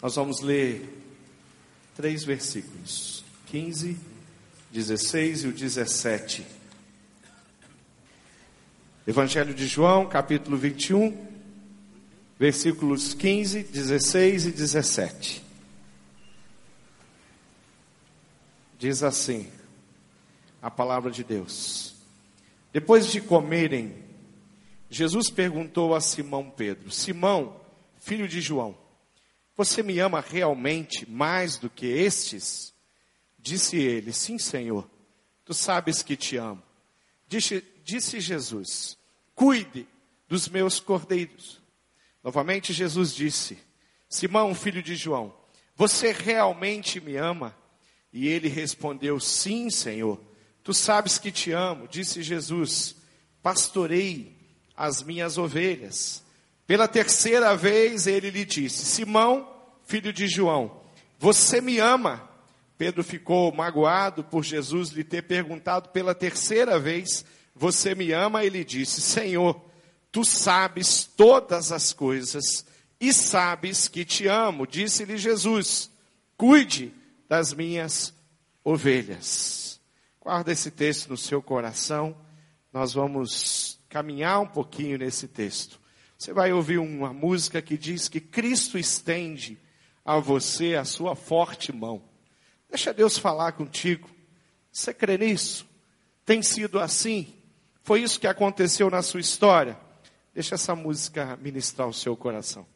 Nós vamos ler três versículos: 15, 16 e o 17. Evangelho de João, capítulo 21, versículos 15, 16 e 17. Diz assim a palavra de Deus. Depois de comerem, Jesus perguntou a Simão Pedro: Simão, filho de João, você me ama realmente mais do que estes? Disse ele: Sim, Senhor, tu sabes que te amo. Disse, disse Jesus: Cuide dos meus cordeiros. Novamente Jesus disse: Simão, filho de João, você realmente me ama? E ele respondeu: Sim, Senhor, tu sabes que te amo. Disse Jesus: Pastorei as minhas ovelhas. Pela terceira vez ele lhe disse: Simão, filho de João, você me ama? Pedro ficou magoado por Jesus lhe ter perguntado pela terceira vez: Você me ama? Ele disse: Senhor, tu sabes todas as coisas e sabes que te amo. Disse-lhe Jesus: Cuide das minhas ovelhas. Guarda esse texto no seu coração. Nós vamos caminhar um pouquinho nesse texto. Você vai ouvir uma música que diz que Cristo estende a você a sua forte mão. Deixa Deus falar contigo. Você crê nisso? Tem sido assim? Foi isso que aconteceu na sua história? Deixa essa música ministrar o seu coração.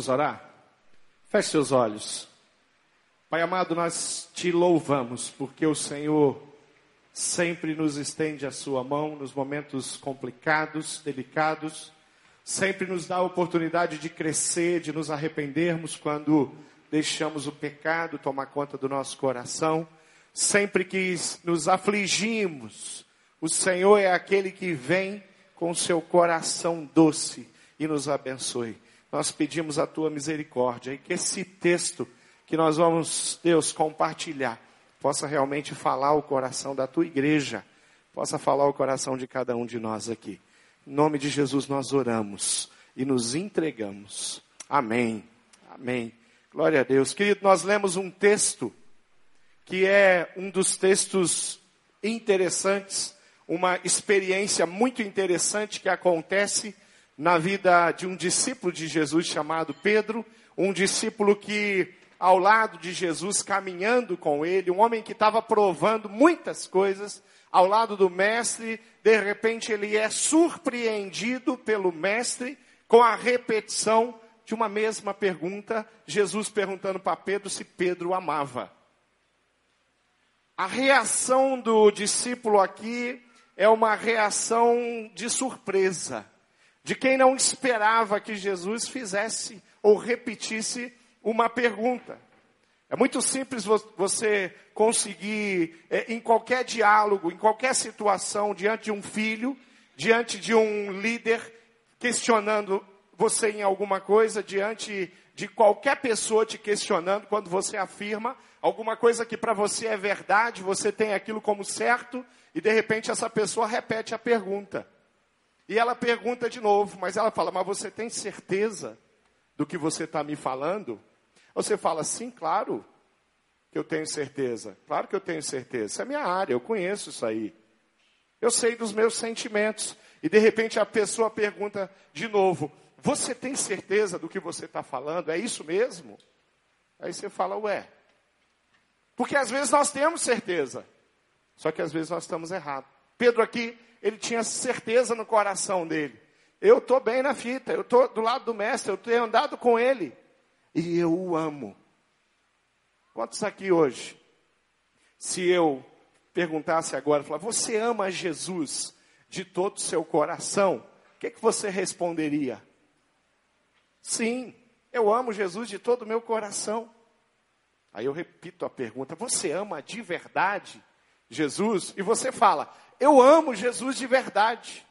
Vamos orar? Feche seus olhos. Pai amado, nós te louvamos porque o Senhor sempre nos estende a sua mão nos momentos complicados, delicados, sempre nos dá a oportunidade de crescer, de nos arrependermos quando deixamos o pecado tomar conta do nosso coração, sempre que nos afligimos, o Senhor é aquele que vem com seu coração doce e nos abençoe. Nós pedimos a tua misericórdia e que esse texto que nós vamos, Deus, compartilhar, possa realmente falar o coração da tua igreja, possa falar o coração de cada um de nós aqui. Em nome de Jesus nós oramos e nos entregamos. Amém. Amém. Glória a Deus. Querido, nós lemos um texto que é um dos textos interessantes, uma experiência muito interessante que acontece na vida de um discípulo de Jesus chamado Pedro, um discípulo que ao lado de Jesus, caminhando com ele, um homem que estava provando muitas coisas, ao lado do mestre, de repente ele é surpreendido pelo mestre com a repetição de uma mesma pergunta, Jesus perguntando para Pedro se Pedro amava. A reação do discípulo aqui é uma reação de surpresa, de quem não esperava que Jesus fizesse ou repetisse uma pergunta. É muito simples você conseguir, é, em qualquer diálogo, em qualquer situação, diante de um filho, diante de um líder, questionando você em alguma coisa diante de qualquer pessoa te questionando quando você afirma alguma coisa que para você é verdade, você tem aquilo como certo e de repente essa pessoa repete a pergunta. E ela pergunta de novo, mas ela fala: Mas você tem certeza do que você está me falando? Você fala: Sim, claro que eu tenho certeza. Claro que eu tenho certeza. Isso é minha área, eu conheço isso aí. Eu sei dos meus sentimentos. E de repente a pessoa pergunta de novo: você tem certeza do que você está falando? É isso mesmo? Aí você fala, ué. Porque às vezes nós temos certeza, só que às vezes nós estamos errados. Pedro aqui, ele tinha certeza no coração dele. Eu estou bem na fita, eu estou do lado do mestre, eu tenho andado com ele. E eu o amo. Quantos aqui hoje? Se eu perguntasse agora, falar, você ama Jesus de todo o seu coração? O que, que você responderia? Sim, eu amo Jesus de todo o meu coração. Aí eu repito a pergunta: você ama de verdade Jesus? E você fala: eu amo Jesus de verdade.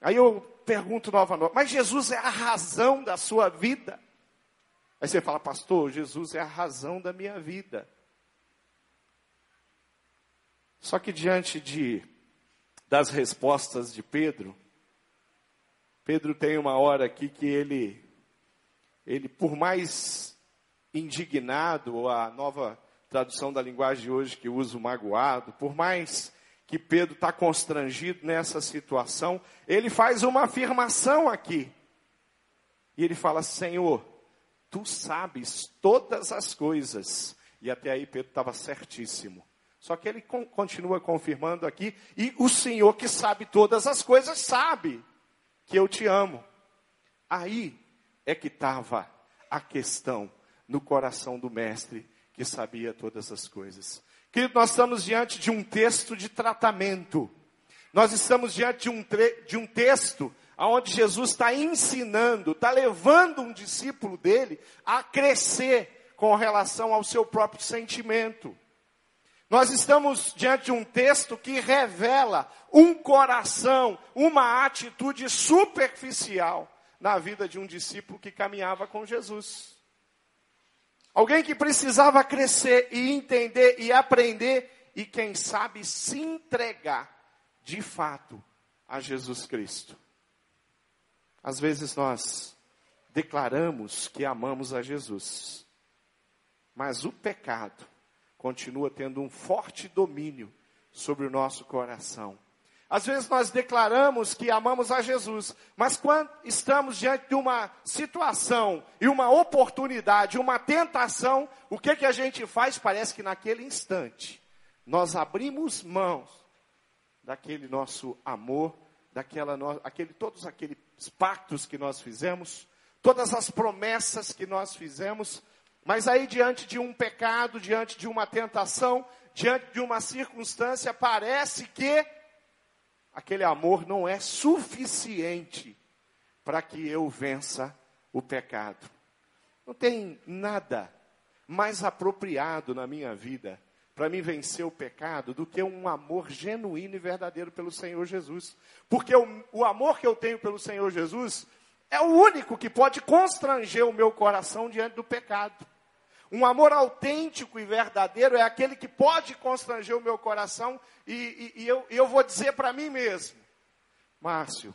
Aí eu pergunto novamente: mas Jesus é a razão da sua vida? Aí você fala, pastor, Jesus é a razão da minha vida. Só que diante de das respostas de Pedro, Pedro tem uma hora aqui que ele, ele por mais indignado, ou a nova tradução da linguagem de hoje que usa o magoado, por mais que Pedro está constrangido nessa situação, ele faz uma afirmação aqui. E ele fala: Senhor, tu sabes todas as coisas. E até aí Pedro estava certíssimo. Só que ele continua confirmando aqui, e o Senhor que sabe todas as coisas sabe que eu te amo. Aí é que estava a questão no coração do mestre que sabia todas as coisas. Querido, nós estamos diante de um texto de tratamento. Nós estamos diante de um, de um texto onde Jesus está ensinando, está levando um discípulo dele a crescer com relação ao seu próprio sentimento. Nós estamos diante de um texto que revela um coração, uma atitude superficial na vida de um discípulo que caminhava com Jesus. Alguém que precisava crescer e entender e aprender e, quem sabe, se entregar de fato a Jesus Cristo. Às vezes nós declaramos que amamos a Jesus, mas o pecado continua tendo um forte domínio sobre o nosso coração. Às vezes nós declaramos que amamos a Jesus, mas quando estamos diante de uma situação e uma oportunidade, uma tentação, o que que a gente faz? Parece que naquele instante nós abrimos mãos daquele nosso amor, daquela no, aquele, todos aqueles pactos que nós fizemos, todas as promessas que nós fizemos, Mas aí, diante de um pecado, diante de uma tentação, diante de uma circunstância, parece que aquele amor não é suficiente para que eu vença o pecado. Não tem nada mais apropriado na minha vida para me vencer o pecado do que um amor genuíno e verdadeiro pelo Senhor Jesus. Porque o, o amor que eu tenho pelo Senhor Jesus é o único que pode constranger o meu coração diante do pecado. Um amor autêntico e verdadeiro é aquele que pode constranger o meu coração e, e, e eu, eu vou dizer para mim mesmo, Márcio,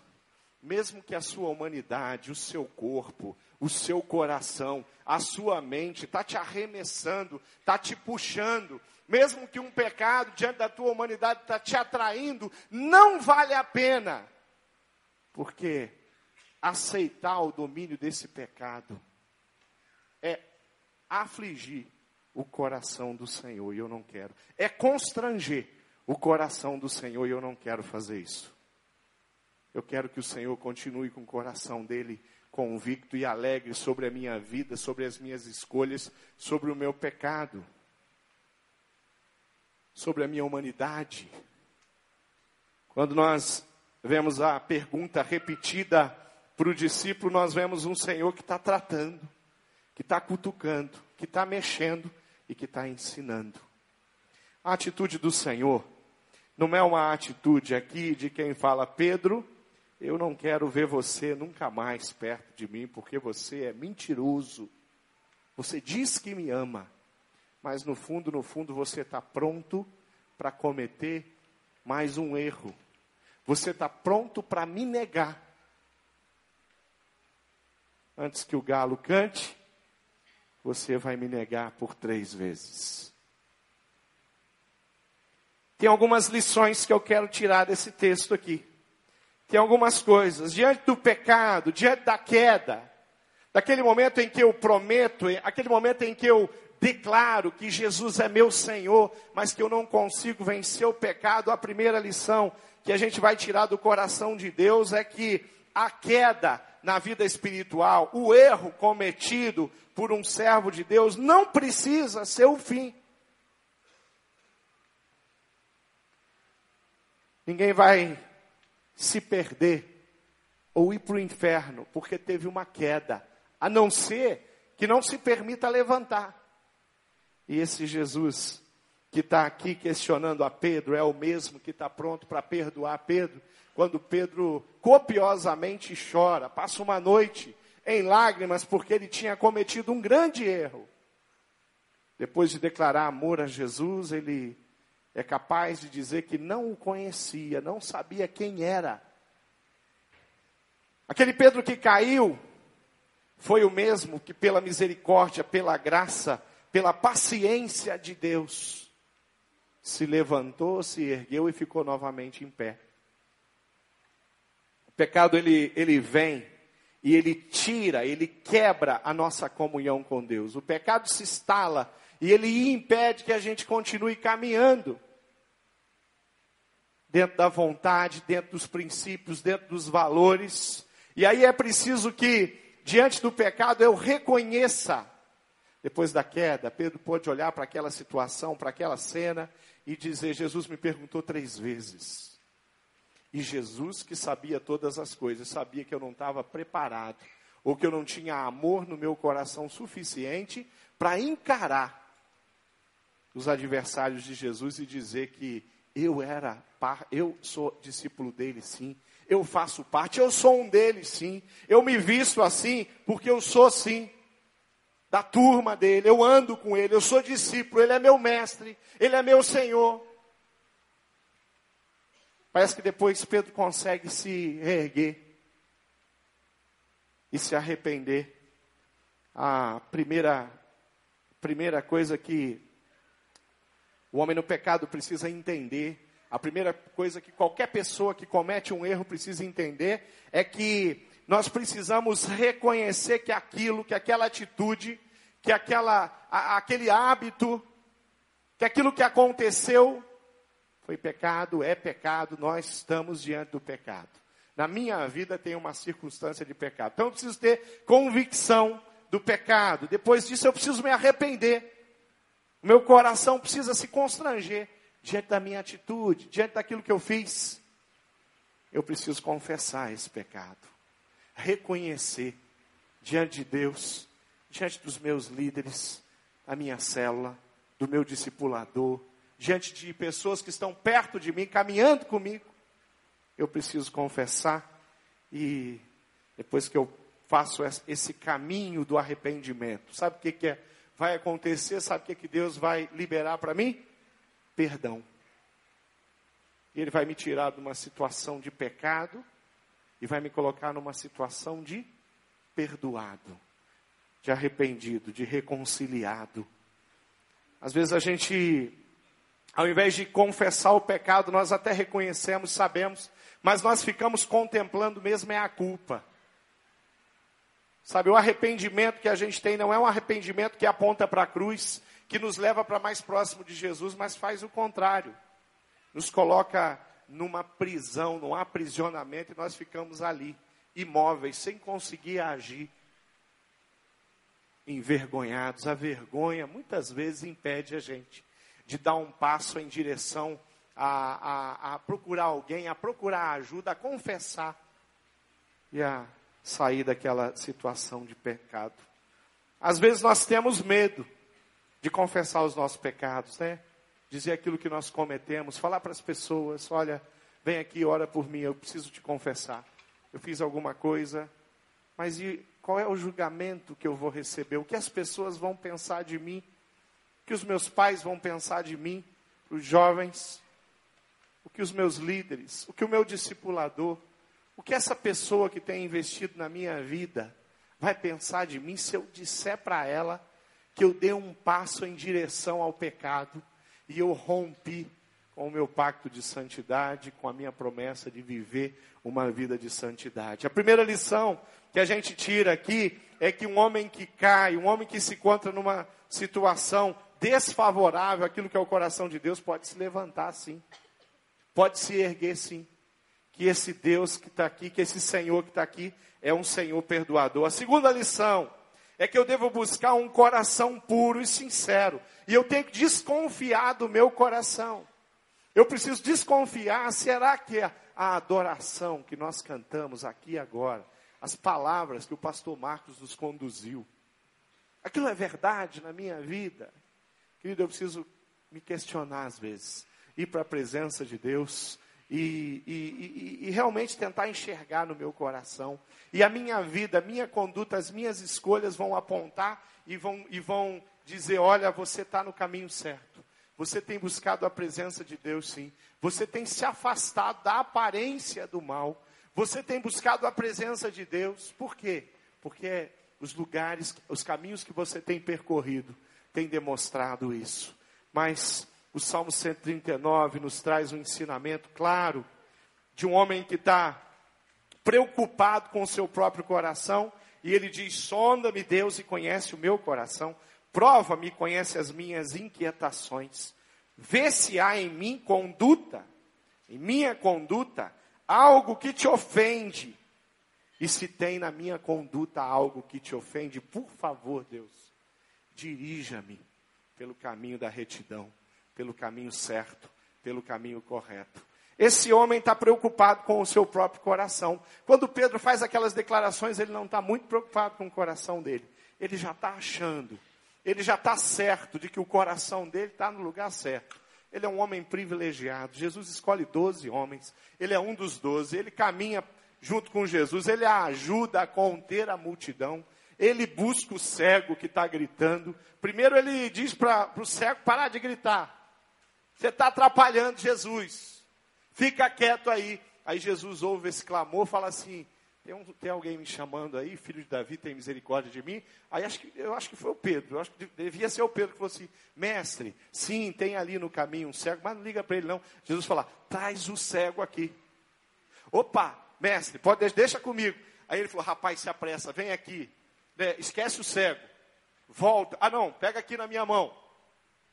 mesmo que a sua humanidade, o seu corpo, o seu coração, a sua mente está te arremessando, está te puxando, mesmo que um pecado diante da tua humanidade está te atraindo, não vale a pena, porque aceitar o domínio desse pecado afligir o coração do Senhor e eu não quero, é constranger o coração do Senhor e eu não quero fazer isso. Eu quero que o Senhor continue com o coração dele convicto e alegre sobre a minha vida, sobre as minhas escolhas, sobre o meu pecado, sobre a minha humanidade. Quando nós vemos a pergunta repetida para o discípulo, nós vemos um Senhor que está tratando, que está cutucando, que está mexendo e que está ensinando. A atitude do Senhor não é uma atitude aqui de quem fala, Pedro, eu não quero ver você nunca mais perto de mim, porque você é mentiroso. Você diz que me ama, mas no fundo, no fundo, você está pronto para cometer mais um erro. Você está pronto para me negar. Antes que o galo cante, você vai me negar por três vezes. Tem algumas lições que eu quero tirar desse texto aqui tem algumas coisas. Diante do pecado, diante da queda, daquele momento em que eu prometo, aquele momento em que eu declaro que Jesus é meu Senhor, mas que eu não consigo vencer o pecado, a primeira lição que a gente vai tirar do coração de Deus é que a queda na vida espiritual, o erro cometido por um servo de Deus, não precisa ser o fim. Ninguém vai se perder ou ir para o inferno porque teve uma queda, a não ser que não se permita levantar. E esse Jesus que está aqui questionando a Pedro é o mesmo que está pronto para perdoar Pedro, quando Pedro copiosamente chora, passa uma noite em lágrimas porque ele tinha cometido um grande erro. Depois de declarar amor a Jesus, ele é capaz de dizer que não o conhecia, não sabia quem era. Aquele Pedro que caiu foi o mesmo que, pela misericórdia, pela graça, pela paciência de Deus, se levantou, se ergueu e ficou novamente em pé. O pecado ele, ele vem e ele tira, ele quebra a nossa comunhão com Deus. O pecado se instala e ele impede que a gente continue caminhando dentro da vontade, dentro dos princípios, dentro dos valores. E aí é preciso que, diante do pecado, eu reconheça. Depois da queda, Pedro pôde olhar para aquela situação, para aquela cena e dizer: Jesus me perguntou três vezes. E Jesus, que sabia todas as coisas, sabia que eu não estava preparado, ou que eu não tinha amor no meu coração suficiente para encarar os adversários de Jesus e dizer que eu era, eu sou discípulo dele sim, eu faço parte, eu sou um deles sim, eu me visto assim porque eu sou sim da turma dele, eu ando com ele, eu sou discípulo, ele é meu mestre, ele é meu Senhor. Parece que depois Pedro consegue se reerguer e se arrepender. A primeira primeira coisa que o homem no pecado precisa entender. A primeira coisa que qualquer pessoa que comete um erro precisa entender é que nós precisamos reconhecer que aquilo, que aquela atitude, que aquela, a, aquele hábito, que aquilo que aconteceu foi pecado, é pecado, nós estamos diante do pecado. Na minha vida tem uma circunstância de pecado. Então eu preciso ter convicção do pecado. Depois disso eu preciso me arrepender. Meu coração precisa se constranger diante da minha atitude, diante daquilo que eu fiz. Eu preciso confessar esse pecado, reconhecer diante de Deus, diante dos meus líderes, da minha célula, do meu discipulador, diante de pessoas que estão perto de mim, caminhando comigo. Eu preciso confessar e depois que eu faço esse caminho do arrependimento, sabe o que, que é? vai acontecer? Sabe o que, que Deus vai liberar para mim? Perdão. Ele vai me tirar de uma situação de pecado e vai me colocar numa situação de perdoado, de arrependido, de reconciliado. Às vezes a gente, ao invés de confessar o pecado, nós até reconhecemos, sabemos, mas nós ficamos contemplando mesmo é a culpa. Sabe, o arrependimento que a gente tem não é um arrependimento que aponta para a cruz, que nos leva para mais próximo de Jesus, mas faz o contrário. Nos coloca numa prisão, num aprisionamento, e nós ficamos ali, imóveis, sem conseguir agir, envergonhados. A vergonha muitas vezes impede a gente de dar um passo em direção a, a, a procurar alguém, a procurar ajuda, a confessar e a sair daquela situação de pecado. Às vezes nós temos medo de confessar os nossos pecados, né? Dizer aquilo que nós cometemos, falar para as pessoas: olha, vem aqui, ora por mim, eu preciso te confessar. Eu fiz alguma coisa, mas e qual é o julgamento que eu vou receber? O que as pessoas vão pensar de mim? Que os meus pais vão pensar de mim? Os jovens? O que os meus líderes? O que o meu discipulador? O que essa pessoa que tem investido na minha vida vai pensar de mim se eu disser para ela que eu dei um passo em direção ao pecado e eu rompi com o meu pacto de santidade, com a minha promessa de viver uma vida de santidade. A primeira lição que a gente tira aqui é que um homem que cai, um homem que se encontra numa situação desfavorável àquilo que é o coração de Deus, pode se levantar sim, pode se erguer sim que esse Deus que está aqui, que esse Senhor que está aqui, é um Senhor perdoador. A segunda lição é que eu devo buscar um coração puro e sincero. E eu tenho que desconfiar do meu coração. Eu preciso desconfiar, será que a, a adoração que nós cantamos aqui agora, as palavras que o pastor Marcos nos conduziu, aquilo é verdade na minha vida? Querido, eu preciso me questionar às vezes, ir para a presença de Deus e, e, e, e, realmente tentar enxergar no meu coração. E a minha vida, a minha conduta, as minhas escolhas vão apontar e vão, e vão dizer: olha, você está no caminho certo. Você tem buscado a presença de Deus, sim. Você tem se afastado da aparência do mal. Você tem buscado a presença de Deus. Por quê? Porque os lugares, os caminhos que você tem percorrido têm demonstrado isso. Mas o Salmo 139 nos traz um ensinamento claro de um homem que está preocupado com o seu próprio coração, e ele diz: Sonda-me, Deus, e conhece o meu coração, prova-me conhece as minhas inquietações, vê se há em mim conduta, em minha conduta, algo que te ofende, e se tem na minha conduta algo que te ofende, por favor, Deus, dirija-me pelo caminho da retidão pelo caminho certo, pelo caminho correto. Esse homem está preocupado com o seu próprio coração. Quando Pedro faz aquelas declarações, ele não está muito preocupado com o coração dele. Ele já está achando, ele já está certo de que o coração dele está no lugar certo. Ele é um homem privilegiado. Jesus escolhe doze homens. Ele é um dos doze. Ele caminha junto com Jesus. Ele ajuda a conter a multidão. Ele busca o cego que está gritando. Primeiro ele diz para o cego parar de gritar. Você está atrapalhando Jesus. Fica quieto aí. Aí Jesus ouve esse clamor, fala assim: tem, um, tem, alguém me chamando aí, filho de Davi, tem misericórdia de mim? Aí acho que, eu acho que foi o Pedro, eu acho que devia ser o Pedro que falou assim: mestre, sim, tem ali no caminho um cego, mas não liga para ele não. Jesus fala: traz o cego aqui. Opa, mestre, pode, deixa comigo. Aí ele falou: rapaz, se apressa, vem aqui, né, esquece o cego, volta. Ah, não, pega aqui na minha mão.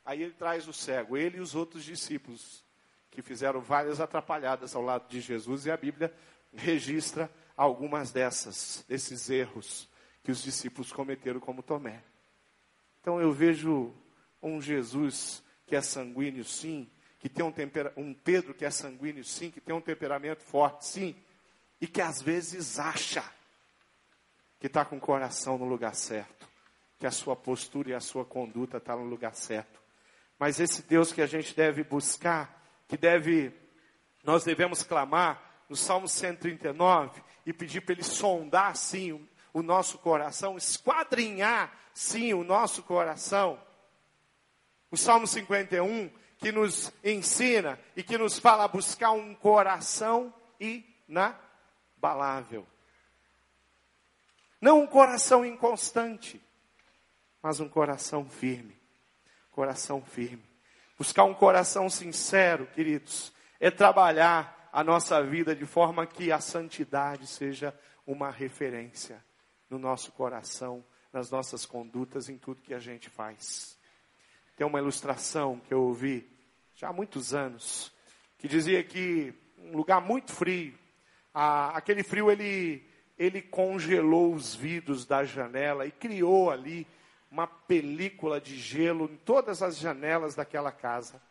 Aí ele traz o cego, ele e os outros discípulos, que fizeram várias atrapalhadas ao lado de Jesus, e a Bíblia registra algumas dessas, desses erros que os discípulos cometeram como Tomé. Então eu vejo um Jesus que é sanguíneo, sim, que tem um, tempera um Pedro que é sanguíneo, sim, que tem um temperamento forte, sim, e que às vezes acha que está com o coração no lugar certo, que a sua postura e a sua conduta está no lugar certo. Mas esse Deus que a gente deve buscar, que deve, nós devemos clamar no Salmo 139 e pedir para Ele sondar, sim, o, o nosso coração, esquadrinhar, sim, o nosso coração. O Salmo 51, que nos ensina e que nos fala buscar um coração inabalável. Não um coração inconstante, mas um coração firme. Coração firme. Buscar um coração sincero, queridos, é trabalhar a nossa vida de forma que a santidade seja uma referência no nosso coração, nas nossas condutas, em tudo que a gente faz. Tem uma ilustração que eu ouvi já há muitos anos, que dizia que um lugar muito frio, aquele frio ele ele congelou os vidros da janela e criou ali uma película de gelo em todas as janelas daquela casa.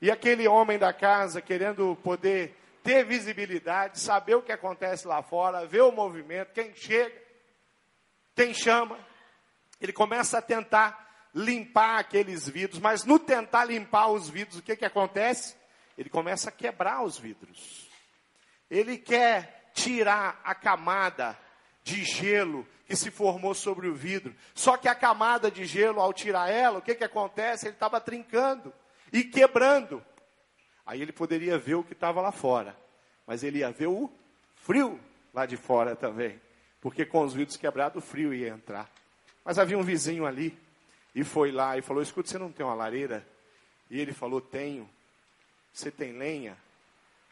E aquele homem da casa, querendo poder ter visibilidade, saber o que acontece lá fora, ver o movimento, quem chega, quem chama, ele começa a tentar limpar aqueles vidros, mas no tentar limpar os vidros, o que, que acontece? Ele começa a quebrar os vidros. Ele quer tirar a camada de gelo que se formou sobre o vidro. Só que a camada de gelo, ao tirar ela, o que, que acontece? Ele estava trincando e quebrando. Aí ele poderia ver o que estava lá fora, mas ele ia ver o frio lá de fora também, porque com os vidros quebrados o frio ia entrar. Mas havia um vizinho ali e foi lá e falou: Escuta, você não tem uma lareira? E ele falou: Tenho. Você tem lenha?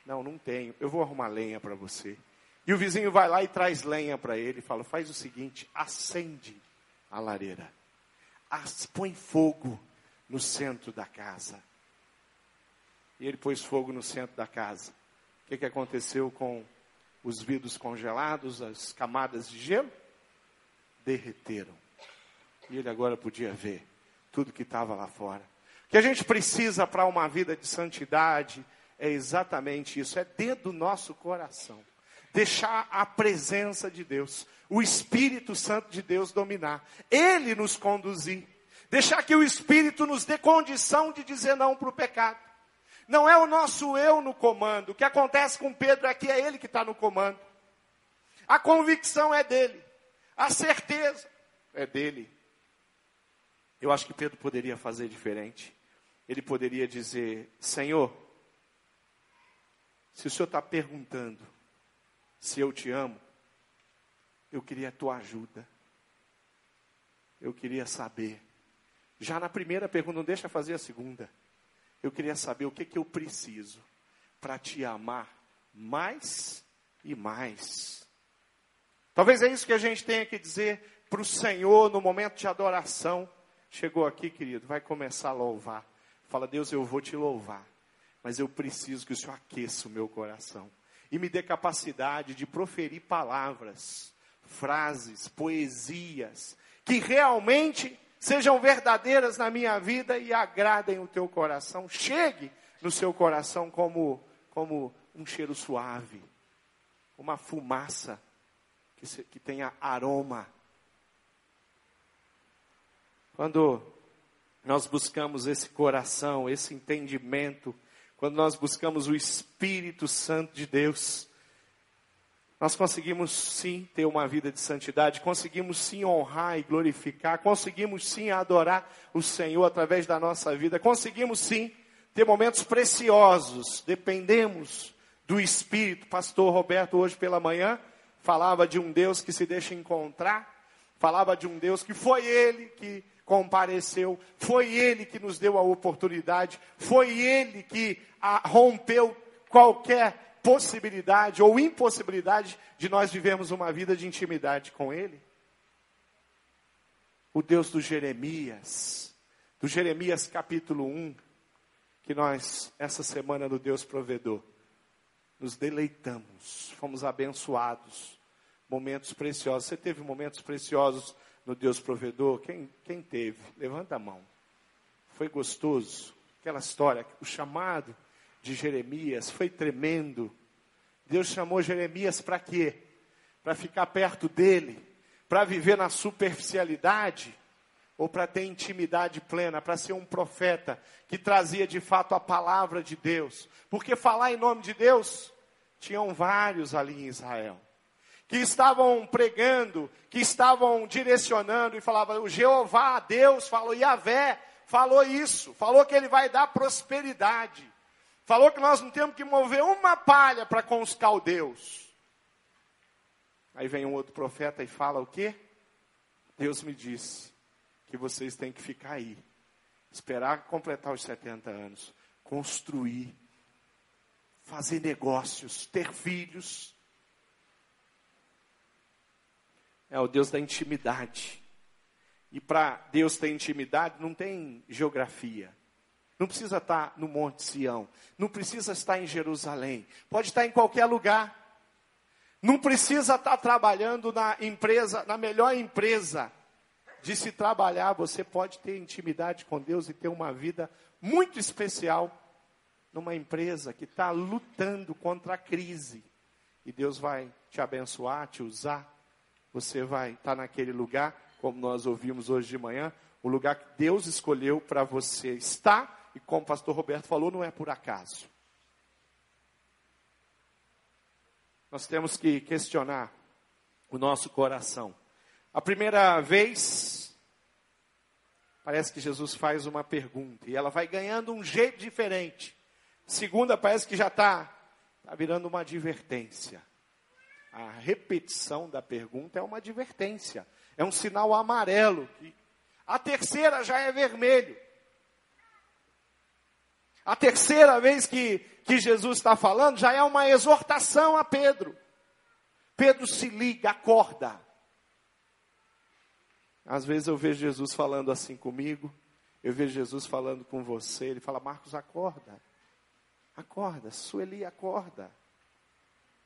Não, não tenho. Eu vou arrumar lenha para você. E o vizinho vai lá e traz lenha para ele e fala: faz o seguinte, acende a lareira, põe fogo no centro da casa. E ele pôs fogo no centro da casa. O que, que aconteceu com os vidros congelados, as camadas de gelo? Derreteram. E ele agora podia ver tudo que estava lá fora. O que a gente precisa para uma vida de santidade é exatamente isso, é dentro do nosso coração deixar a presença de Deus, o Espírito Santo de Deus dominar, Ele nos conduzir, deixar que o Espírito nos dê condição de dizer não para o pecado. Não é o nosso eu no comando. O que acontece com Pedro é que é ele que está no comando. A convicção é dele. A certeza é dele. Eu acho que Pedro poderia fazer diferente. Ele poderia dizer: Senhor, se o Senhor está perguntando se eu te amo, eu queria a tua ajuda. Eu queria saber. Já na primeira pergunta, não deixa fazer a segunda. Eu queria saber o que, que eu preciso para te amar mais e mais. Talvez é isso que a gente tenha que dizer para o Senhor no momento de adoração. Chegou aqui, querido, vai começar a louvar. Fala, Deus, eu vou te louvar, mas eu preciso que o Senhor aqueça o meu coração e me dê capacidade de proferir palavras, frases, poesias, que realmente sejam verdadeiras na minha vida e agradem o teu coração. Chegue no seu coração como, como um cheiro suave, uma fumaça que, se, que tenha aroma. Quando nós buscamos esse coração, esse entendimento, quando nós buscamos o Espírito Santo de Deus, nós conseguimos sim ter uma vida de santidade, conseguimos sim honrar e glorificar, conseguimos sim adorar o Senhor através da nossa vida, conseguimos sim ter momentos preciosos, dependemos do Espírito. Pastor Roberto, hoje pela manhã, falava de um Deus que se deixa encontrar, falava de um Deus que foi Ele que compareceu, foi Ele que nos deu a oportunidade, foi Ele que rompeu qualquer possibilidade ou impossibilidade de nós vivermos uma vida de intimidade com Ele. O Deus do Jeremias, do Jeremias capítulo 1, que nós, essa semana do Deus provedor, nos deleitamos, fomos abençoados momentos preciosos. Você teve momentos preciosos no Deus provedor? Quem, quem teve? Levanta a mão. Foi gostoso. Aquela história, o chamado de Jeremias foi tremendo. Deus chamou Jeremias para quê? Para ficar perto dele, para viver na superficialidade ou para ter intimidade plena, para ser um profeta que trazia de fato a palavra de Deus. Porque falar em nome de Deus, tinham vários ali em Israel, que estavam pregando, que estavam direcionando e falavam: o Jeová, Deus, falou, Yahvé, falou isso, falou que ele vai dar prosperidade, falou que nós não temos que mover uma palha para com os caldeus. Aí vem um outro profeta e fala o quê? Deus me disse que vocês têm que ficar aí, esperar completar os 70 anos, construir, fazer negócios, ter filhos. É o Deus da intimidade. E para Deus ter intimidade, não tem geografia. Não precisa estar no Monte Sião. Não precisa estar em Jerusalém. Pode estar em qualquer lugar. Não precisa estar trabalhando na empresa, na melhor empresa de se trabalhar, você pode ter intimidade com Deus e ter uma vida muito especial numa empresa que está lutando contra a crise. E Deus vai te abençoar, te usar. Você vai estar naquele lugar, como nós ouvimos hoje de manhã, o lugar que Deus escolheu para você estar. E como o pastor Roberto falou, não é por acaso. Nós temos que questionar o nosso coração. A primeira vez, parece que Jesus faz uma pergunta e ela vai ganhando um jeito diferente. Segunda, parece que já está tá virando uma advertência. A repetição da pergunta é uma advertência, é um sinal amarelo. A terceira já é vermelho. A terceira vez que, que Jesus está falando já é uma exortação a Pedro. Pedro se liga, acorda. Às vezes eu vejo Jesus falando assim comigo, eu vejo Jesus falando com você, ele fala, Marcos, acorda. Acorda, Sueli, acorda.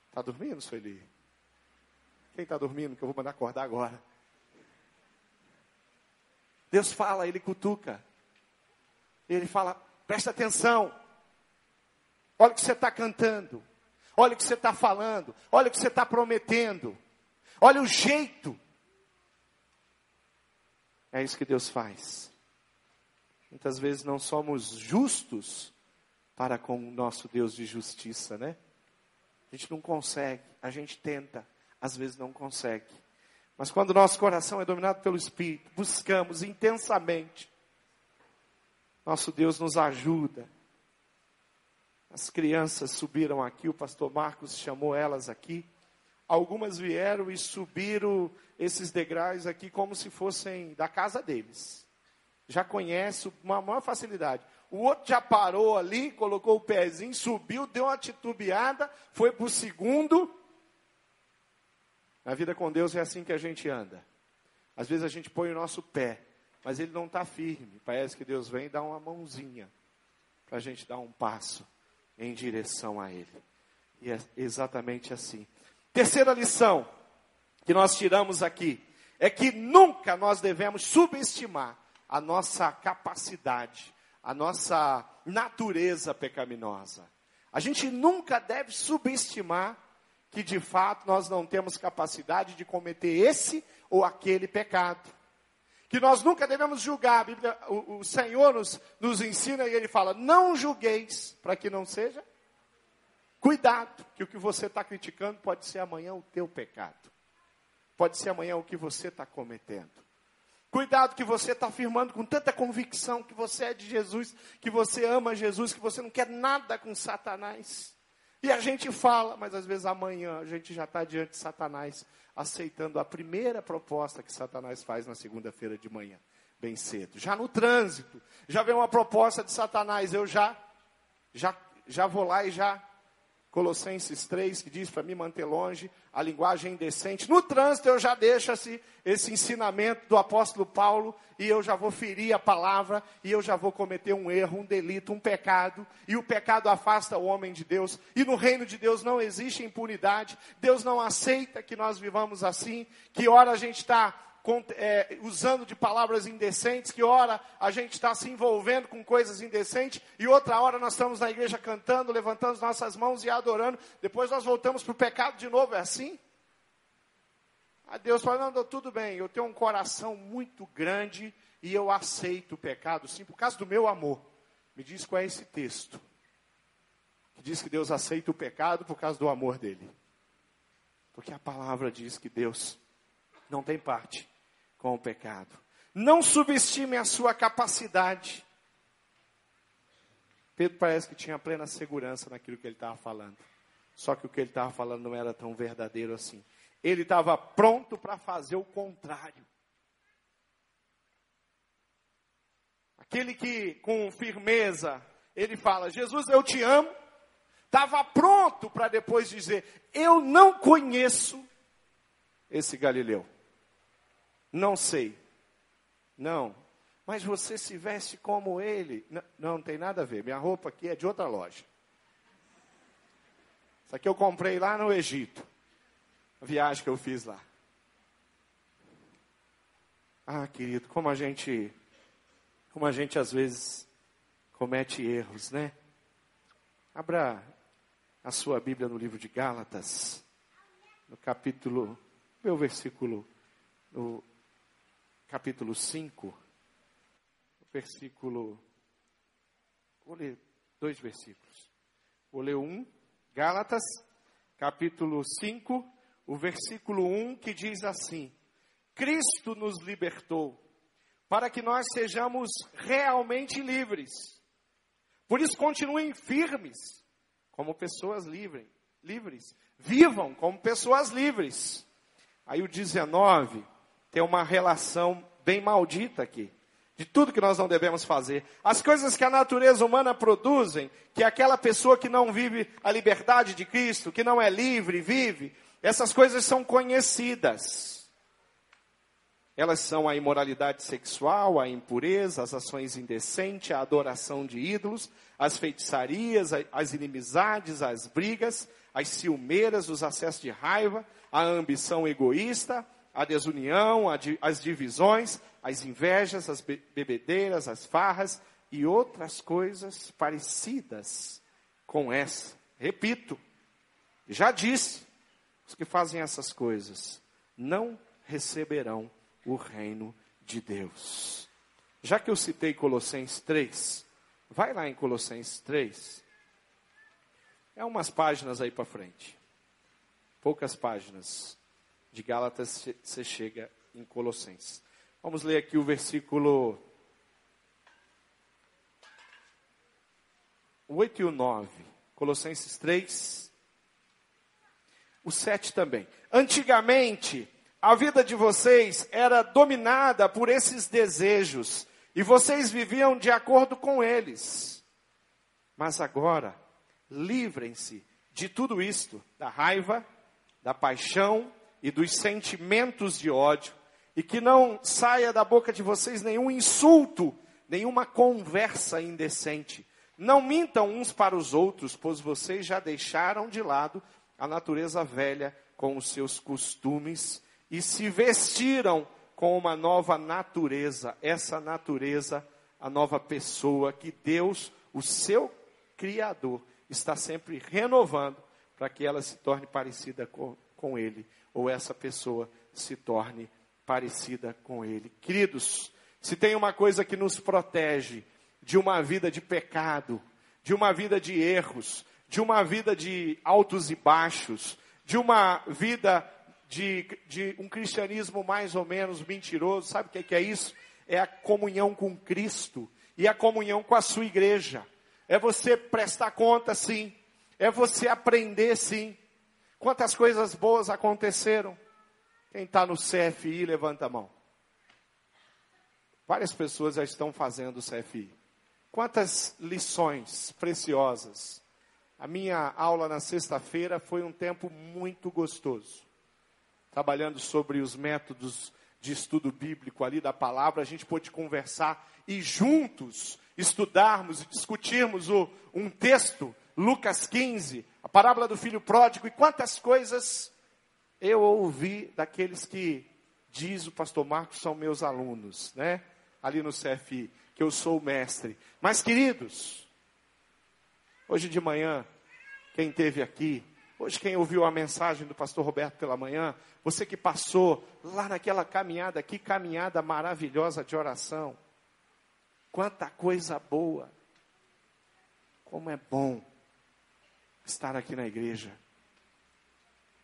Está dormindo, Sueli? Quem está dormindo que eu vou mandar acordar agora? Deus fala, ele cutuca. Ele fala, presta atenção. Olha o que você está cantando. Olha o que você está falando. Olha o que você está prometendo. Olha o jeito é isso que Deus faz. Muitas vezes não somos justos para com o nosso Deus de justiça, né? A gente não consegue, a gente tenta, às vezes não consegue. Mas quando nosso coração é dominado pelo Espírito, buscamos intensamente, nosso Deus nos ajuda. As crianças subiram aqui, o pastor Marcos chamou elas aqui. Algumas vieram e subiram esses degraus aqui como se fossem da casa deles. Já conhece uma maior facilidade. O outro já parou ali, colocou o pezinho, subiu, deu uma titubeada, foi para o segundo. Na vida com Deus é assim que a gente anda. Às vezes a gente põe o nosso pé, mas ele não está firme. Parece que Deus vem e dá uma mãozinha para a gente dar um passo em direção a Ele. E é exatamente assim. Terceira lição que nós tiramos aqui é que nunca nós devemos subestimar a nossa capacidade, a nossa natureza pecaminosa. A gente nunca deve subestimar que de fato nós não temos capacidade de cometer esse ou aquele pecado. Que nós nunca devemos julgar. Bíblia, o, o Senhor nos, nos ensina e ele fala: não julgueis para que não seja Cuidado, que o que você está criticando pode ser amanhã o teu pecado. Pode ser amanhã o que você está cometendo. Cuidado que você está afirmando com tanta convicção que você é de Jesus, que você ama Jesus, que você não quer nada com Satanás. E a gente fala, mas às vezes amanhã a gente já está diante de Satanás, aceitando a primeira proposta que Satanás faz na segunda-feira de manhã, bem cedo. Já no trânsito, já vem uma proposta de Satanás, eu já, já, já vou lá e já Colossenses 3, que diz para me manter longe, a linguagem indecente. No trânsito eu já deixo esse, esse ensinamento do apóstolo Paulo e eu já vou ferir a palavra e eu já vou cometer um erro, um delito, um pecado. E o pecado afasta o homem de Deus. E no reino de Deus não existe impunidade. Deus não aceita que nós vivamos assim. Que hora a gente está é, usando de palavras indecentes, que hora a gente está se envolvendo com coisas indecentes, e outra hora nós estamos na igreja cantando, levantando nossas mãos e adorando, depois nós voltamos para o pecado de novo, é assim? A Deus fala, não, tudo bem, eu tenho um coração muito grande e eu aceito o pecado, sim, por causa do meu amor. Me diz qual é esse texto. Que diz que Deus aceita o pecado por causa do amor dele. Porque a palavra diz que Deus não tem parte com o pecado. Não subestime a sua capacidade. Pedro parece que tinha plena segurança naquilo que ele estava falando. Só que o que ele estava falando não era tão verdadeiro assim. Ele estava pronto para fazer o contrário. Aquele que com firmeza ele fala: Jesus, eu te amo. Estava pronto para depois dizer: Eu não conheço esse Galileu. Não sei. Não. Mas você se veste como ele. Não, não tem nada a ver. Minha roupa aqui é de outra loja. Isso aqui eu comprei lá no Egito. A viagem que eu fiz lá. Ah, querido, como a gente, como a gente às vezes comete erros, né? Abra a sua Bíblia no livro de Gálatas, no capítulo, meu versículo, no capítulo 5, versículo. Vou ler dois versículos. Vou ler um, Gálatas, capítulo 5, o versículo 1, que diz assim: Cristo nos libertou para que nós sejamos realmente livres. Por isso, continuem firmes, como pessoas livres. livres. Vivam como pessoas livres. Aí o 19 tem uma relação bem maldita aqui. De tudo que nós não devemos fazer. As coisas que a natureza humana produzem, que aquela pessoa que não vive a liberdade de Cristo, que não é livre, vive, essas coisas são conhecidas. Elas são a imoralidade sexual, a impureza, as ações indecentes, a adoração de ídolos, as feitiçarias, as inimizades, as brigas, as ciumeiras, os acessos de raiva, a ambição egoísta, a desunião, as divisões, as invejas, as bebedeiras, as farras e outras coisas parecidas com essa. Repito, já disse, os que fazem essas coisas não receberão o reino de Deus. Já que eu citei Colossenses 3, vai lá em Colossenses 3. É umas páginas aí para frente. Poucas páginas de Gálatas você chega em Colossenses. Vamos ler aqui o versículo 8 e o 9. Colossenses 3. O 7 também. Antigamente, a vida de vocês era dominada por esses desejos e vocês viviam de acordo com eles. Mas agora, livrem-se de tudo isto, da raiva, da paixão, e dos sentimentos de ódio, e que não saia da boca de vocês nenhum insulto, nenhuma conversa indecente. Não mintam uns para os outros, pois vocês já deixaram de lado a natureza velha com os seus costumes e se vestiram com uma nova natureza, essa natureza, a nova pessoa que Deus, o seu Criador, está sempre renovando para que ela se torne parecida com, com Ele ou essa pessoa se torne parecida com ele. Queridos, se tem uma coisa que nos protege de uma vida de pecado, de uma vida de erros, de uma vida de altos e baixos, de uma vida de, de um cristianismo mais ou menos mentiroso, sabe o que é, isso? É a comunhão com Cristo e a comunhão com a sua igreja. É você prestar conta, sim. É você aprender, sim. Quantas coisas boas aconteceram? Quem está no CFI, levanta a mão. Várias pessoas já estão fazendo o CFI. Quantas lições preciosas A minha aula na sexta-feira foi um tempo muito gostoso. Trabalhando sobre os métodos de estudo bíblico ali da palavra, a gente pôde conversar e juntos estudarmos e discutirmos o, um texto, Lucas 15, a parábola do filho pródigo, e quantas coisas eu ouvi daqueles que, diz o pastor Marcos, são meus alunos, né? Ali no CFI, que eu sou o mestre. Mas, queridos, hoje de manhã, quem teve aqui, hoje quem ouviu a mensagem do pastor Roberto pela manhã, você que passou lá naquela caminhada, que caminhada maravilhosa de oração. Quanta coisa boa. Como é bom estar aqui na igreja.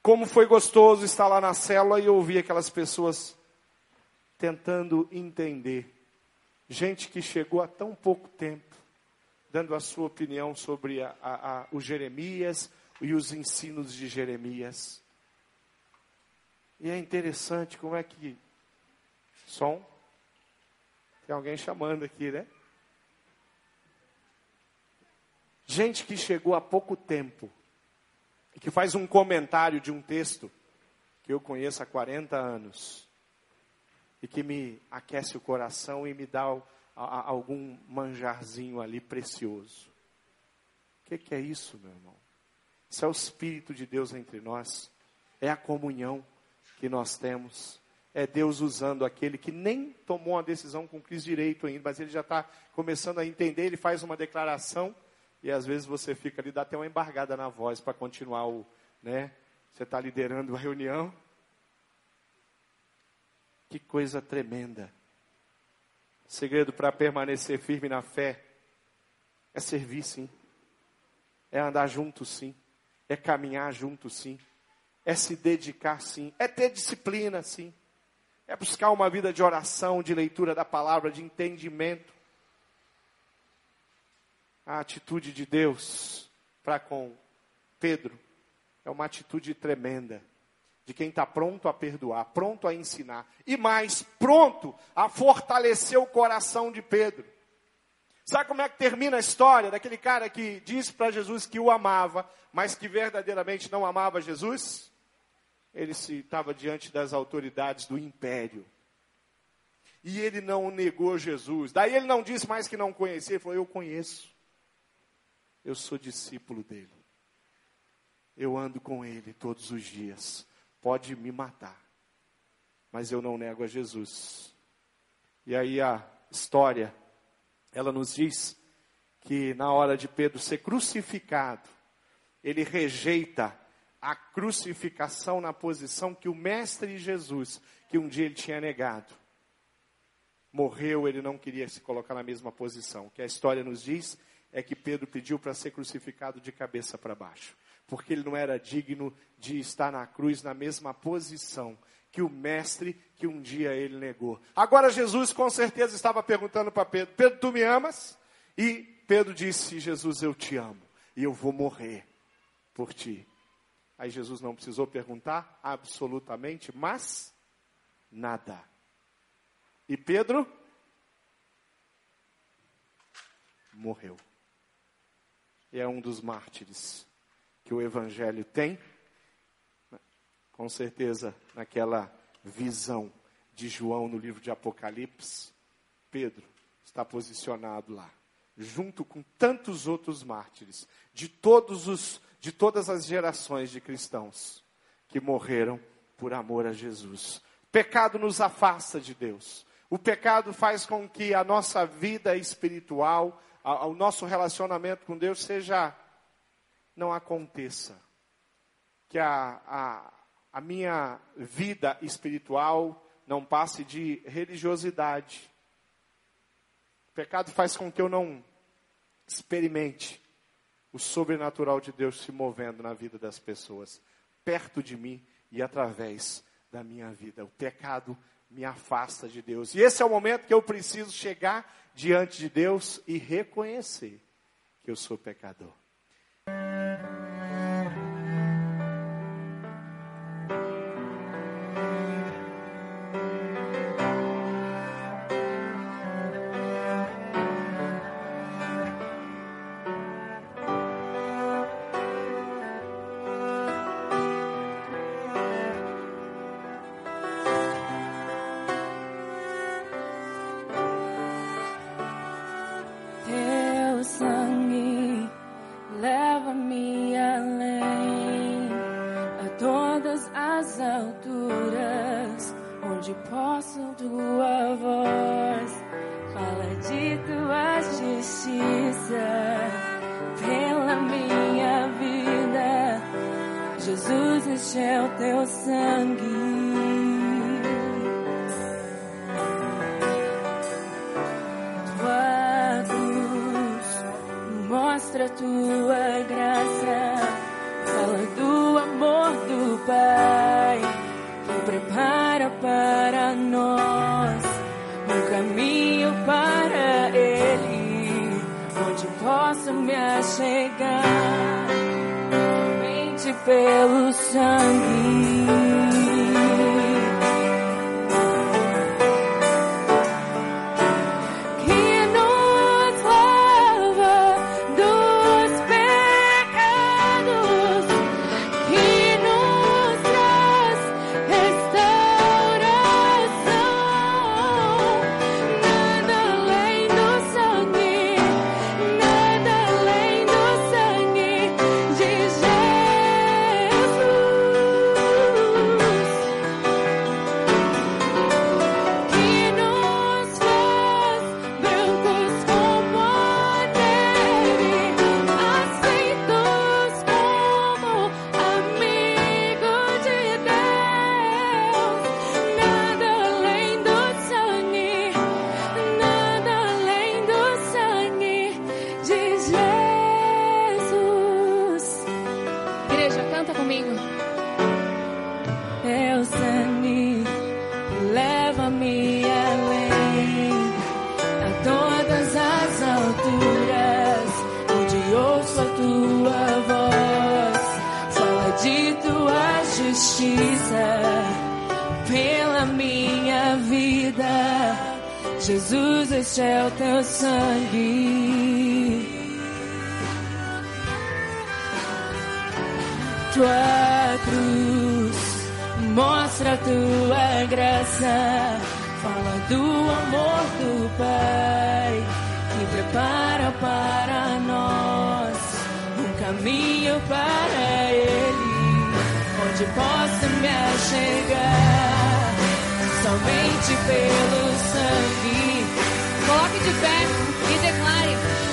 Como foi gostoso estar lá na célula e ouvir aquelas pessoas tentando entender. Gente que chegou há tão pouco tempo, dando a sua opinião sobre a, a, a, o Jeremias e os ensinos de Jeremias. E é interessante como é que. Som? Tem alguém chamando aqui, né? Gente que chegou há pouco tempo e que faz um comentário de um texto que eu conheço há 40 anos e que me aquece o coração e me dá algum manjarzinho ali precioso. O que, que é isso, meu irmão? Isso é o Espírito de Deus entre nós, é a comunhão que nós temos, é Deus usando aquele que nem tomou uma decisão com Cristo direito ainda, mas ele já está começando a entender, ele faz uma declaração e às vezes você fica ali, dá até uma embargada na voz para continuar o, né? Você está liderando a reunião. Que coisa tremenda. segredo para permanecer firme na fé é servir sim. É andar junto sim. É caminhar junto sim. É se dedicar sim. É ter disciplina sim. É buscar uma vida de oração, de leitura da palavra, de entendimento a atitude de Deus para com Pedro é uma atitude tremenda. De quem está pronto a perdoar, pronto a ensinar. E mais, pronto a fortalecer o coração de Pedro. Sabe como é que termina a história daquele cara que disse para Jesus que o amava, mas que verdadeiramente não amava Jesus? Ele se estava diante das autoridades do império. E ele não negou Jesus. Daí ele não disse mais que não conhecia, ele falou: Eu conheço. Eu sou discípulo dele. Eu ando com ele todos os dias. Pode me matar, mas eu não nego a Jesus. E aí a história, ela nos diz que na hora de Pedro ser crucificado, ele rejeita a crucificação na posição que o mestre Jesus, que um dia ele tinha negado, morreu, ele não queria se colocar na mesma posição. O que a história nos diz é que Pedro pediu para ser crucificado de cabeça para baixo, porque ele não era digno de estar na cruz na mesma posição que o mestre que um dia ele negou. Agora Jesus com certeza estava perguntando para Pedro: Pedro, tu me amas? E Pedro disse: Jesus, eu te amo e eu vou morrer por ti. Aí Jesus não precisou perguntar absolutamente, mas nada. E Pedro morreu é um dos mártires que o Evangelho tem. Com certeza, naquela visão de João no livro de Apocalipse, Pedro está posicionado lá, junto com tantos outros mártires, de, todos os, de todas as gerações de cristãos que morreram por amor a Jesus. Pecado nos afasta de Deus. O pecado faz com que a nossa vida espiritual, o nosso relacionamento com Deus seja, não aconteça. Que a, a, a minha vida espiritual não passe de religiosidade. O pecado faz com que eu não experimente o sobrenatural de Deus se movendo na vida das pessoas, perto de mim e através da minha vida. O pecado me afasta de Deus. E esse é o momento que eu preciso chegar diante de Deus e reconhecer que eu sou pecador. mostra a tua graça. Fala do amor do Pai que prepara para nós um caminho para Ele, onde posso me achegar somente pelo sangue. vida. Jesus, este é o teu sangue. Tua cruz mostra tua graça. Fala do amor do Pai que prepara para nós um caminho para Ele, onde possa me achegar somente pelo sangue. Coloque de pé e declare.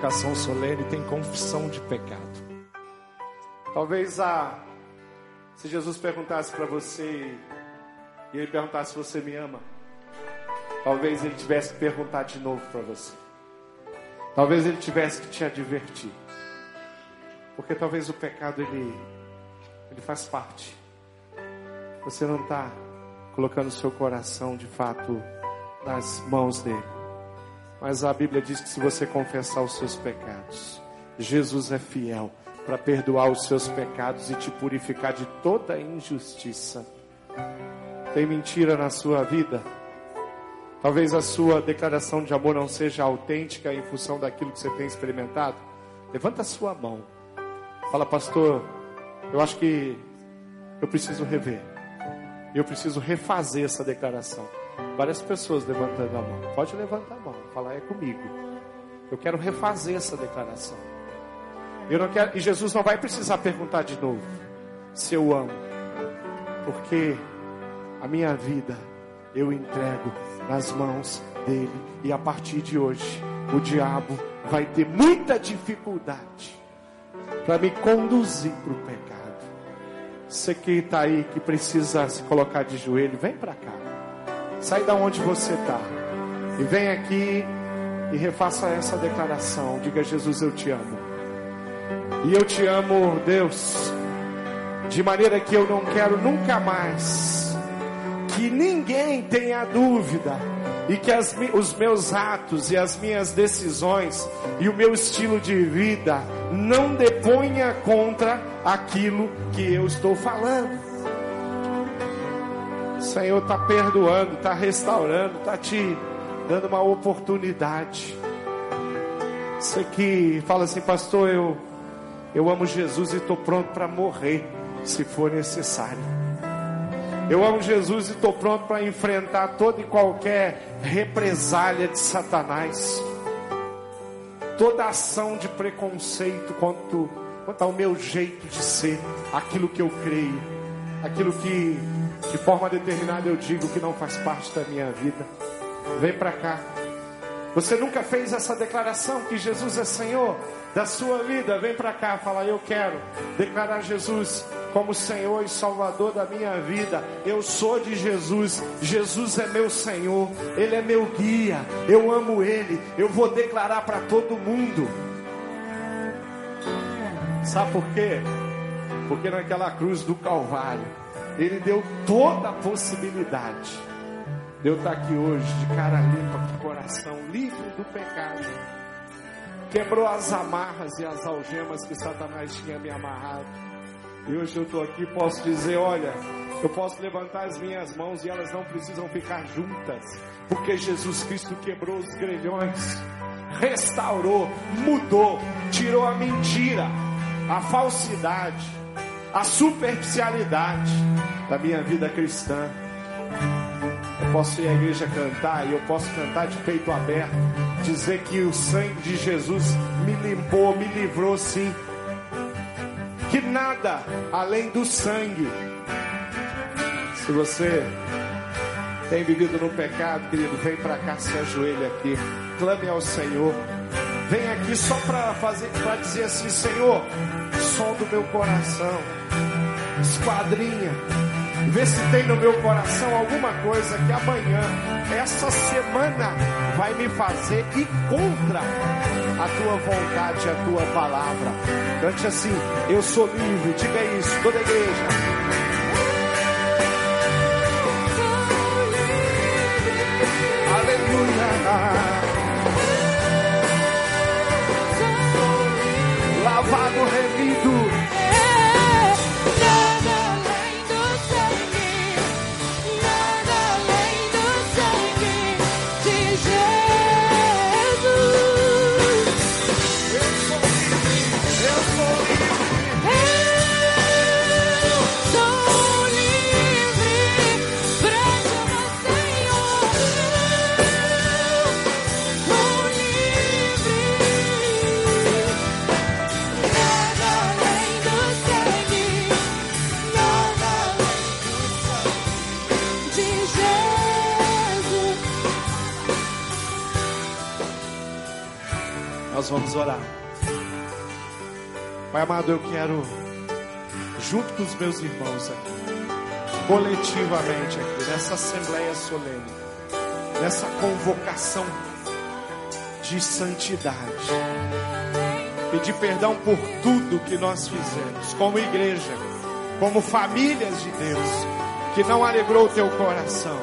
Convocação solene tem confissão de pecado. Talvez a se Jesus perguntasse para você e ele perguntasse se você me ama, talvez ele tivesse que perguntar de novo para você. Talvez ele tivesse que te advertir. Porque talvez o pecado ele ele faz parte. Você não está colocando seu coração de fato nas mãos dele. Mas a Bíblia diz que se você confessar os seus pecados, Jesus é fiel para perdoar os seus pecados e te purificar de toda injustiça. Tem mentira na sua vida? Talvez a sua declaração de amor não seja autêntica em função daquilo que você tem experimentado. Levanta a sua mão. Fala, pastor, eu acho que eu preciso rever. Eu preciso refazer essa declaração. Várias pessoas levantando a mão. Pode levantar a mão. Falar é comigo. Eu quero refazer essa declaração. Eu não quero, e Jesus não vai precisar perguntar de novo se eu amo, porque a minha vida eu entrego nas mãos dele e a partir de hoje o diabo vai ter muita dificuldade para me conduzir para o pecado. Você que está aí, que precisa se colocar de joelho, vem para cá. Sai da onde você está. E vem aqui e refaça essa declaração. Diga, Jesus, eu te amo. E eu te amo, Deus, de maneira que eu não quero nunca mais que ninguém tenha dúvida e que as os meus atos e as minhas decisões e o meu estilo de vida não deponha contra aquilo que eu estou falando. Senhor está perdoando, está restaurando, está te dando uma oportunidade. Você que fala assim, pastor, eu, eu amo Jesus e estou pronto para morrer, se for necessário. Eu amo Jesus e estou pronto para enfrentar toda e qualquer represália de Satanás, toda ação de preconceito quanto, quanto ao meu jeito de ser, aquilo que eu creio, aquilo que de forma determinada eu digo que não faz parte da minha vida. Vem para cá. Você nunca fez essa declaração que Jesus é Senhor da sua vida? Vem para cá, fala eu quero declarar Jesus como Senhor e Salvador da minha vida. Eu sou de Jesus. Jesus é meu Senhor. Ele é meu guia. Eu amo ele. Eu vou declarar para todo mundo. Sabe por quê? Porque naquela cruz do Calvário, ele deu toda a possibilidade de eu estar aqui hoje de cara limpa, com coração livre do pecado. Quebrou as amarras e as algemas que Satanás tinha me amarrado. E hoje eu estou aqui posso dizer, olha, eu posso levantar as minhas mãos e elas não precisam ficar juntas, porque Jesus Cristo quebrou os grelhões, restaurou, mudou, tirou a mentira, a falsidade, a superficialidade da minha vida cristã. Eu posso ir à igreja cantar e eu posso cantar de peito aberto, dizer que o sangue de Jesus me limpou, me livrou sim. Que nada além do sangue. Se você tem vivido no pecado, querido, vem para cá, se ajoelha aqui, clame ao Senhor. Vem aqui só para fazer, para dizer assim, Senhor, som do meu coração, esquadrinha, Vê se tem no meu coração alguma coisa que amanhã, essa semana, vai me fazer ir contra a tua vontade, a tua palavra. Cante assim: Eu sou livre, diga isso, toda a igreja. Aleluia. Lavado, remido. Amado, eu quero, junto com os meus irmãos aqui, coletivamente aqui, nessa assembleia solene, nessa convocação de santidade, pedir perdão por tudo que nós fizemos, como igreja, como famílias de Deus, que não alegrou o teu coração.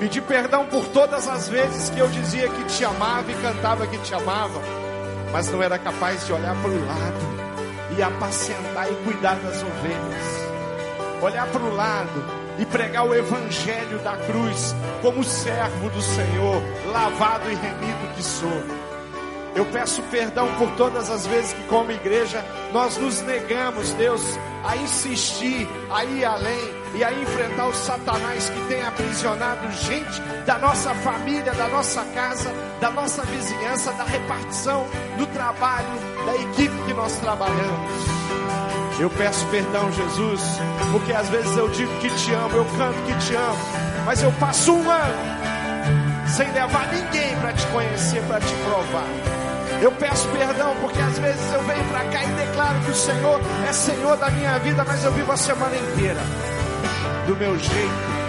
Pedir perdão por todas as vezes que eu dizia que te amava e cantava que te amava, mas não era capaz de olhar para o lado e apacentar e cuidar das ovelhas. Olhar para o lado e pregar o evangelho da cruz como servo do Senhor, lavado e remido que sou. Eu peço perdão por todas as vezes que, como igreja, nós nos negamos, Deus, a insistir, a ir além e a enfrentar o Satanás que tem aprisionado gente da nossa família, da nossa casa, da nossa vizinhança, da repartição, do trabalho, da equipe que nós trabalhamos. Eu peço perdão, Jesus, porque às vezes eu digo que te amo, eu canto que te amo, mas eu passo um ano sem levar ninguém para te conhecer, para te provar. Eu peço perdão porque às vezes eu venho para cá e declaro que o Senhor é Senhor da minha vida, mas eu vivo a semana inteira do meu jeito.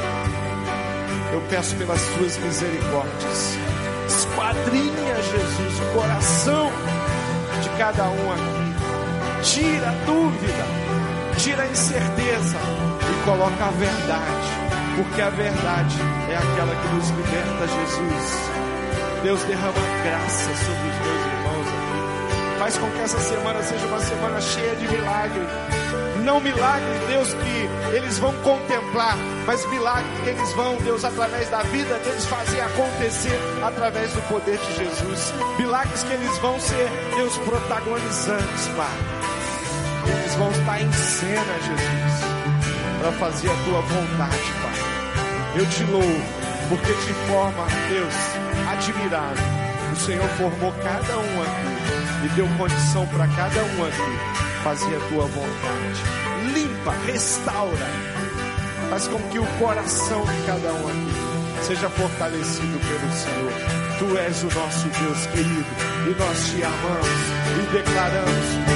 Eu peço pelas tuas misericórdias. Esquadrinha, Jesus, o coração de cada um aqui. Tira a dúvida, tira a incerteza e coloca a verdade, porque a verdade é aquela que nos liberta, Jesus. Deus derrama graça sobre os meus irmãos aqui. Faz com que essa semana seja uma semana cheia de milagre. Não milagre, Deus, que eles vão contemplar, mas milagre que eles vão, Deus, através da vida deles fazer acontecer através do poder de Jesus. Milagres que eles vão ser, Deus, protagonizantes, Pai. Eles vão estar em cena, Jesus, para fazer a tua vontade, Pai. Eu te louvo, porque de forma, Deus, admirável, o Senhor formou cada um aqui e deu condição para cada um aqui fazer a tua vontade. Limpa, restaura, faz com que o coração de cada um aqui seja fortalecido pelo Senhor. Tu és o nosso Deus querido e nós te amamos e declaramos